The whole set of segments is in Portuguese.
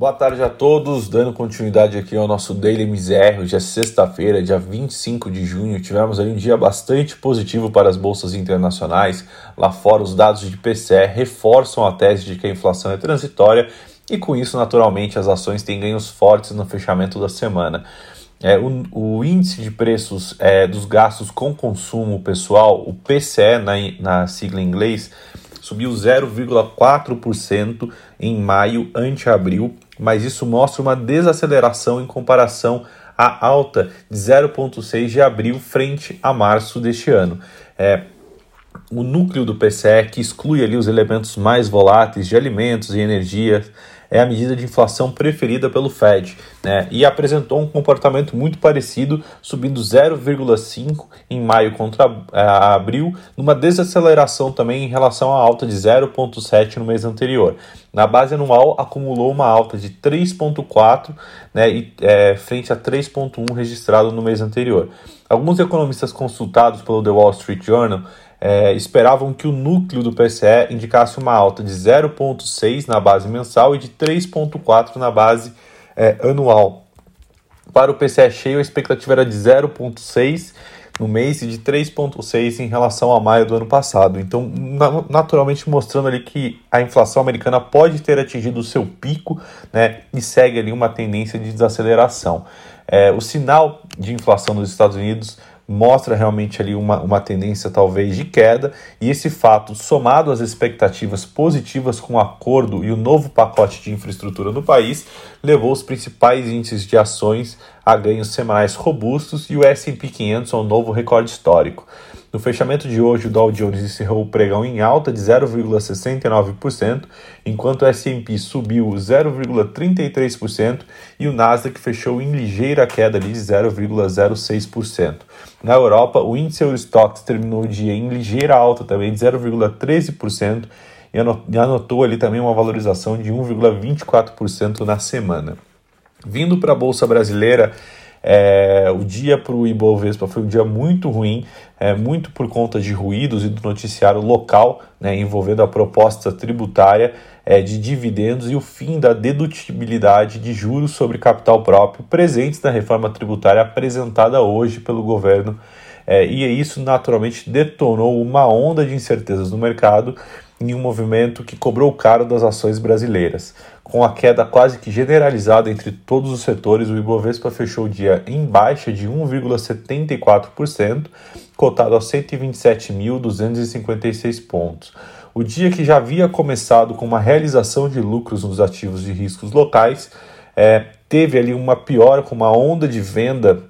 Boa tarde a todos, dando continuidade aqui ao nosso Daily Misério, hoje é sexta-feira, dia 25 de junho, tivemos aí um dia bastante positivo para as bolsas internacionais, lá fora os dados de PCE reforçam a tese de que a inflação é transitória e com isso naturalmente as ações têm ganhos fortes no fechamento da semana. É, o, o, índice de preços é, dos gastos com consumo pessoal, o PCE na, na sigla em inglês, subiu 0,4% em maio ante abril, mas isso mostra uma desaceleração em comparação à alta de 0,6% de abril frente a março deste ano. É, o núcleo do PCE, que exclui ali os elementos mais voláteis de alimentos e energia, é a medida de inflação preferida pelo Fed, né? E apresentou um comportamento muito parecido, subindo 0,5 em maio contra é, abril, numa desaceleração também em relação à alta de 0,7 no mês anterior. Na base anual acumulou uma alta de 3,4, né? E, é, frente a 3,1 registrado no mês anterior. Alguns economistas consultados pelo The Wall Street Journal é, esperavam que o núcleo do PCE indicasse uma alta de 0,6 na base mensal e de 3,4 na base é, anual. Para o PCE cheio, a expectativa era de 0,6 no mês e de 3,6 em relação a maio do ano passado. Então, naturalmente mostrando ali que a inflação americana pode ter atingido o seu pico né, e segue ali uma tendência de desaceleração. É, o sinal de inflação nos Estados Unidos mostra realmente ali uma, uma tendência talvez de queda, e esse fato, somado às expectativas positivas com o acordo e o novo pacote de infraestrutura no país, levou os principais índices de ações a ganhos semanais robustos e o S&P 500 a um novo recorde histórico. No fechamento de hoje, o Dow Jones encerrou o pregão em alta de 0,69%, enquanto o S&P subiu 0,33% e o Nasdaq fechou em ligeira queda de 0,06%. Na Europa, o índice Eurostoxx terminou o dia em ligeira alta também de 0,13% e anotou ali também uma valorização de 1,24% na semana. Vindo para a Bolsa Brasileira, é, o dia para o Ibovespa foi um dia muito ruim, é, muito por conta de ruídos e do noticiário local né, envolvendo a proposta tributária é, de dividendos e o fim da dedutibilidade de juros sobre capital próprio presentes na reforma tributária apresentada hoje pelo governo. É, e isso naturalmente detonou uma onda de incertezas no mercado em um movimento que cobrou caro das ações brasileiras. Com a queda quase que generalizada entre todos os setores, o Ibovespa fechou o dia em baixa de 1,74%, cotado a 127.256 pontos. O dia que já havia começado com uma realização de lucros nos ativos de riscos locais, é, teve ali uma piora com uma onda de venda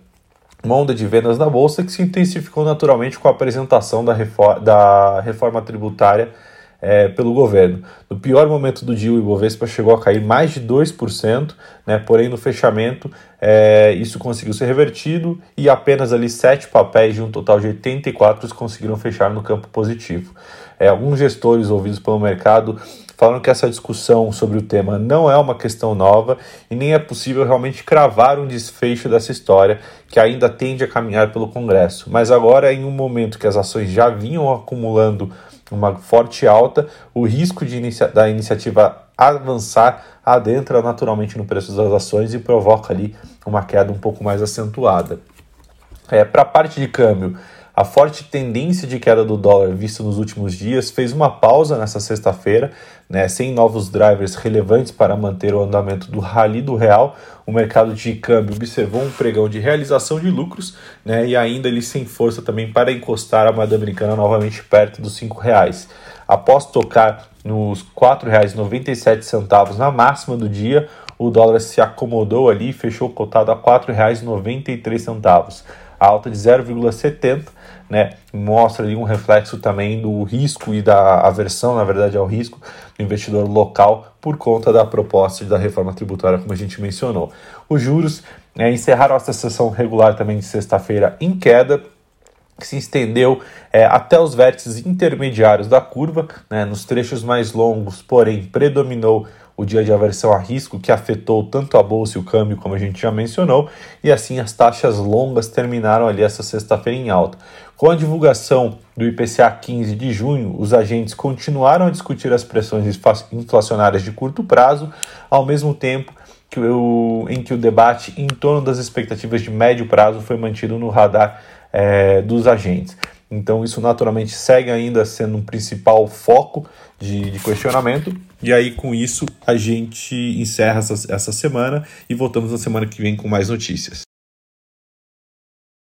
uma onda de vendas na bolsa que se intensificou naturalmente com a apresentação da reforma, da reforma tributária é, pelo governo. No pior momento do dia, o Ibovespa chegou a cair mais de 2%, né, porém no fechamento é, isso conseguiu ser revertido e apenas ali sete papéis de um total de 84 conseguiram fechar no campo positivo. É, alguns gestores ouvidos pelo mercado falaram que essa discussão sobre o tema não é uma questão nova e nem é possível realmente cravar um desfecho dessa história que ainda tende a caminhar pelo Congresso. Mas agora, em um momento que as ações já vinham acumulando uma forte alta, o risco de inicia da iniciativa avançar adentra naturalmente no preço das ações e provoca ali uma queda um pouco mais acentuada. É, Para a parte de câmbio, a forte tendência de queda do dólar vista nos últimos dias fez uma pausa nessa sexta-feira, né, sem novos drivers relevantes para manter o andamento do rally do real. O mercado de câmbio observou um pregão de realização de lucros né, e ainda ele sem força também para encostar a moeda americana novamente perto dos R$ reais. Após tocar nos R$ 4,97 na máxima do dia, o dólar se acomodou ali e fechou cotado a R$ 4,93 alta de 0,70, né? Mostra ali um reflexo também do risco e da aversão, na verdade, ao risco do investidor local por conta da proposta da reforma tributária, como a gente mencionou. Os juros né, encerraram essa sessão regular também de sexta-feira em queda, que se estendeu é, até os vértices intermediários da curva, né, nos trechos mais longos, porém predominou o dia de aversão a risco que afetou tanto a bolsa e o câmbio, como a gente já mencionou, e assim as taxas longas terminaram ali essa sexta-feira em alta. Com a divulgação do IPCA 15 de junho, os agentes continuaram a discutir as pressões inflacionárias de curto prazo, ao mesmo tempo que o, em que o debate em torno das expectativas de médio prazo foi mantido no radar é, dos agentes. Então, isso naturalmente segue ainda sendo um principal foco de, de, questionamento. E aí, com isso, a gente encerra essa, essa semana e voltamos na semana que vem com mais notícias.